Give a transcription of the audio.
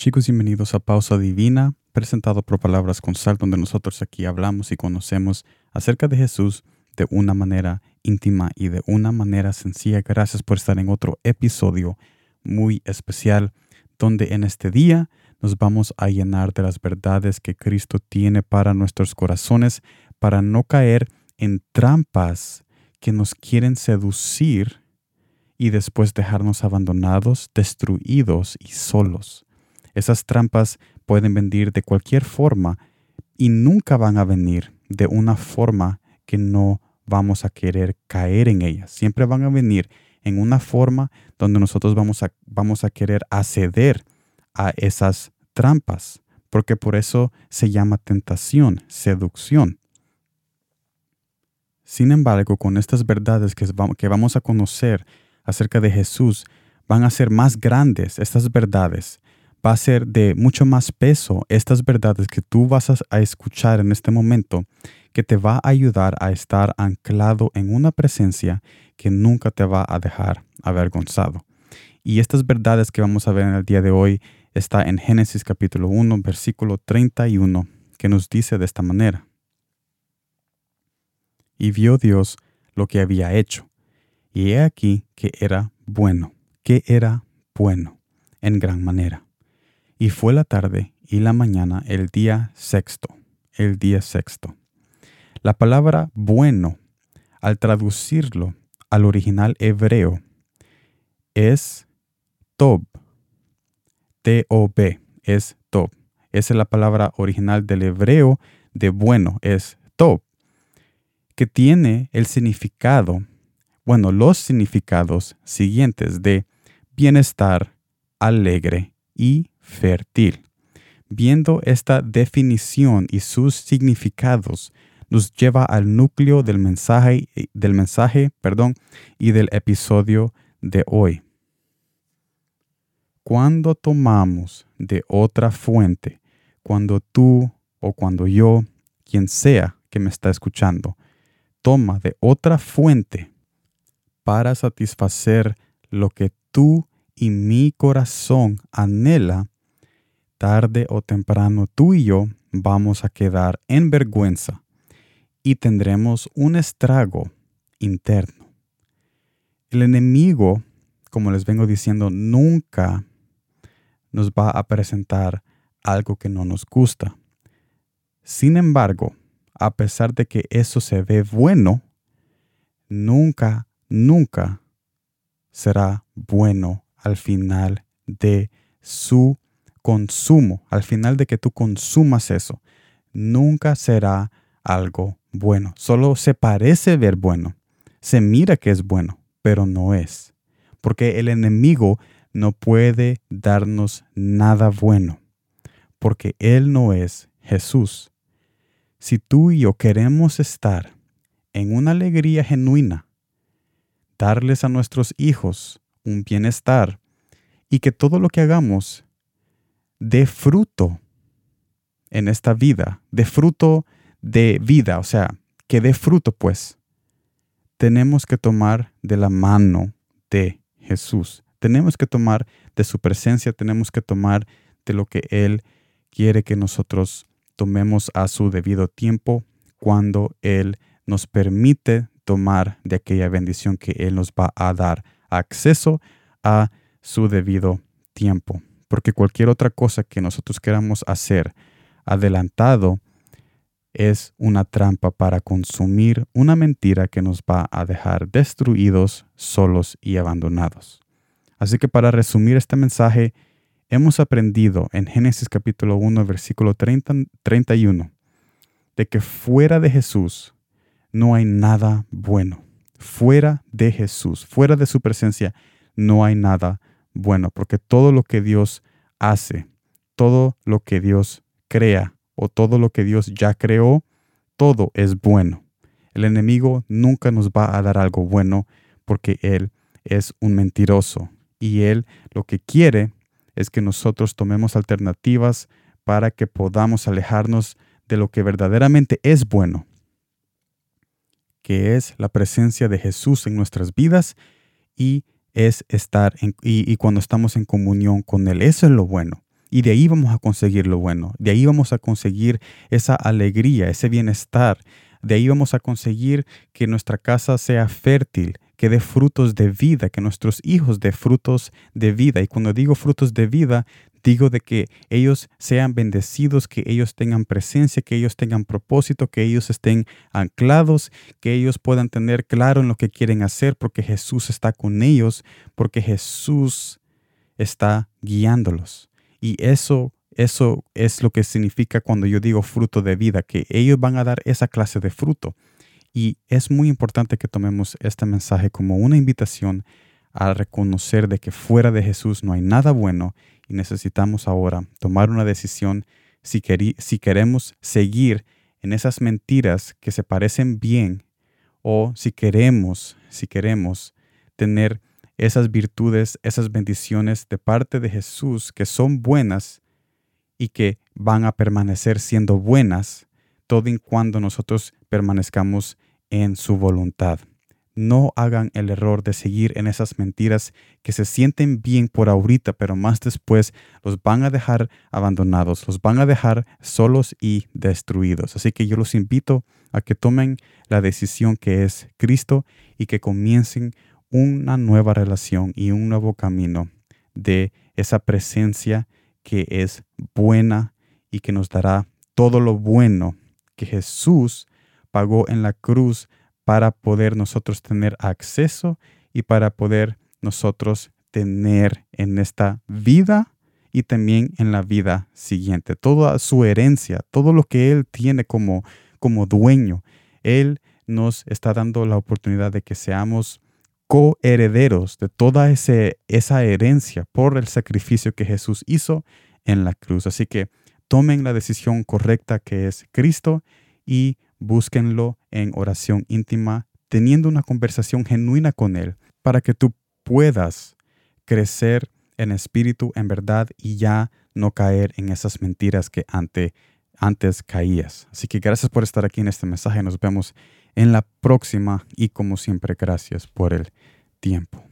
Chicos, bienvenidos a Pausa Divina, presentado por Palabras con Sal, donde nosotros aquí hablamos y conocemos acerca de Jesús de una manera íntima y de una manera sencilla. Gracias por estar en otro episodio muy especial, donde en este día nos vamos a llenar de las verdades que Cristo tiene para nuestros corazones, para no caer en trampas que nos quieren seducir y después dejarnos abandonados, destruidos y solos. Esas trampas pueden venir de cualquier forma y nunca van a venir de una forma que no vamos a querer caer en ellas. Siempre van a venir en una forma donde nosotros vamos a, vamos a querer acceder a esas trampas, porque por eso se llama tentación, seducción. Sin embargo, con estas verdades que vamos a conocer acerca de Jesús, van a ser más grandes estas verdades va a ser de mucho más peso estas verdades que tú vas a escuchar en este momento, que te va a ayudar a estar anclado en una presencia que nunca te va a dejar avergonzado. Y estas verdades que vamos a ver en el día de hoy está en Génesis capítulo 1, versículo 31, que nos dice de esta manera. Y vio Dios lo que había hecho, y he aquí que era bueno, que era bueno en gran manera. Y fue la tarde y la mañana el día sexto, el día sexto. La palabra bueno, al traducirlo al original hebreo, es tob. T-O-B, es tob. Esa es la palabra original del hebreo de bueno, es tob, que tiene el significado, bueno, los significados siguientes de bienestar, alegre y fértil. Viendo esta definición y sus significados, nos lleva al núcleo del mensaje, del mensaje perdón, y del episodio de hoy. Cuando tomamos de otra fuente, cuando tú o cuando yo, quien sea que me está escuchando, toma de otra fuente para satisfacer lo que tú y mi corazón anhela, tarde o temprano tú y yo vamos a quedar en vergüenza y tendremos un estrago interno. El enemigo, como les vengo diciendo, nunca nos va a presentar algo que no nos gusta. Sin embargo, a pesar de que eso se ve bueno, nunca, nunca será bueno al final de su consumo, al final de que tú consumas eso, nunca será algo bueno. Solo se parece ver bueno. Se mira que es bueno, pero no es. Porque el enemigo no puede darnos nada bueno. Porque Él no es Jesús. Si tú y yo queremos estar en una alegría genuina, darles a nuestros hijos un bienestar y que todo lo que hagamos de fruto en esta vida, de fruto de vida, o sea, que dé fruto, pues, tenemos que tomar de la mano de Jesús. Tenemos que tomar de su presencia, tenemos que tomar de lo que Él quiere que nosotros tomemos a su debido tiempo cuando Él nos permite tomar de aquella bendición que Él nos va a dar acceso a su debido tiempo porque cualquier otra cosa que nosotros queramos hacer adelantado es una trampa para consumir una mentira que nos va a dejar destruidos, solos y abandonados. Así que para resumir este mensaje, hemos aprendido en Génesis capítulo 1, versículo 30, 31, de que fuera de Jesús no hay nada bueno. Fuera de Jesús, fuera de su presencia, no hay nada bueno, porque todo lo que Dios hace, todo lo que Dios crea o todo lo que Dios ya creó, todo es bueno. El enemigo nunca nos va a dar algo bueno porque Él es un mentiroso y Él lo que quiere es que nosotros tomemos alternativas para que podamos alejarnos de lo que verdaderamente es bueno, que es la presencia de Jesús en nuestras vidas y es estar en, y, cuando estamos en comunión con Él. Eso es lo bueno. Y de ahí vamos a conseguir lo bueno, de ahí vamos a conseguir esa alegría, ese bienestar, de ahí vamos a conseguir que nuestra casa sea fértil, que dé frutos de vida, que nuestros hijos dé frutos de vida. Y cuando digo frutos de vida, digo de que ellos sean bendecidos, que ellos tengan presencia, que ellos tengan propósito, que ellos estén anclados, que ellos puedan tener claro en lo que quieren hacer, porque Jesús está con ellos, porque Jesús está guiándolos. Y eso eso es lo que significa cuando yo digo fruto de vida, que ellos van a dar esa clase de fruto. Y es muy importante que tomemos este mensaje como una invitación a reconocer de que fuera de Jesús no hay nada bueno y necesitamos ahora tomar una decisión si, si queremos seguir en esas mentiras que se parecen bien o si queremos, si queremos tener esas virtudes, esas bendiciones de parte de Jesús que son buenas y que van a permanecer siendo buenas todo en cuando nosotros permanezcamos en su voluntad. No hagan el error de seguir en esas mentiras que se sienten bien por ahorita, pero más después los van a dejar abandonados, los van a dejar solos y destruidos. Así que yo los invito a que tomen la decisión que es Cristo y que comiencen una nueva relación y un nuevo camino de esa presencia que es buena y que nos dará todo lo bueno que Jesús pagó en la cruz para poder nosotros tener acceso y para poder nosotros tener en esta vida y también en la vida siguiente. Toda su herencia, todo lo que Él tiene como, como dueño, Él nos está dando la oportunidad de que seamos coherederos de toda ese, esa herencia por el sacrificio que Jesús hizo en la cruz. Así que tomen la decisión correcta que es Cristo y búsquenlo en oración íntima, teniendo una conversación genuina con Él, para que tú puedas crecer en espíritu, en verdad, y ya no caer en esas mentiras que ante, antes caías. Así que gracias por estar aquí en este mensaje. Nos vemos en la próxima y como siempre, gracias por el tiempo.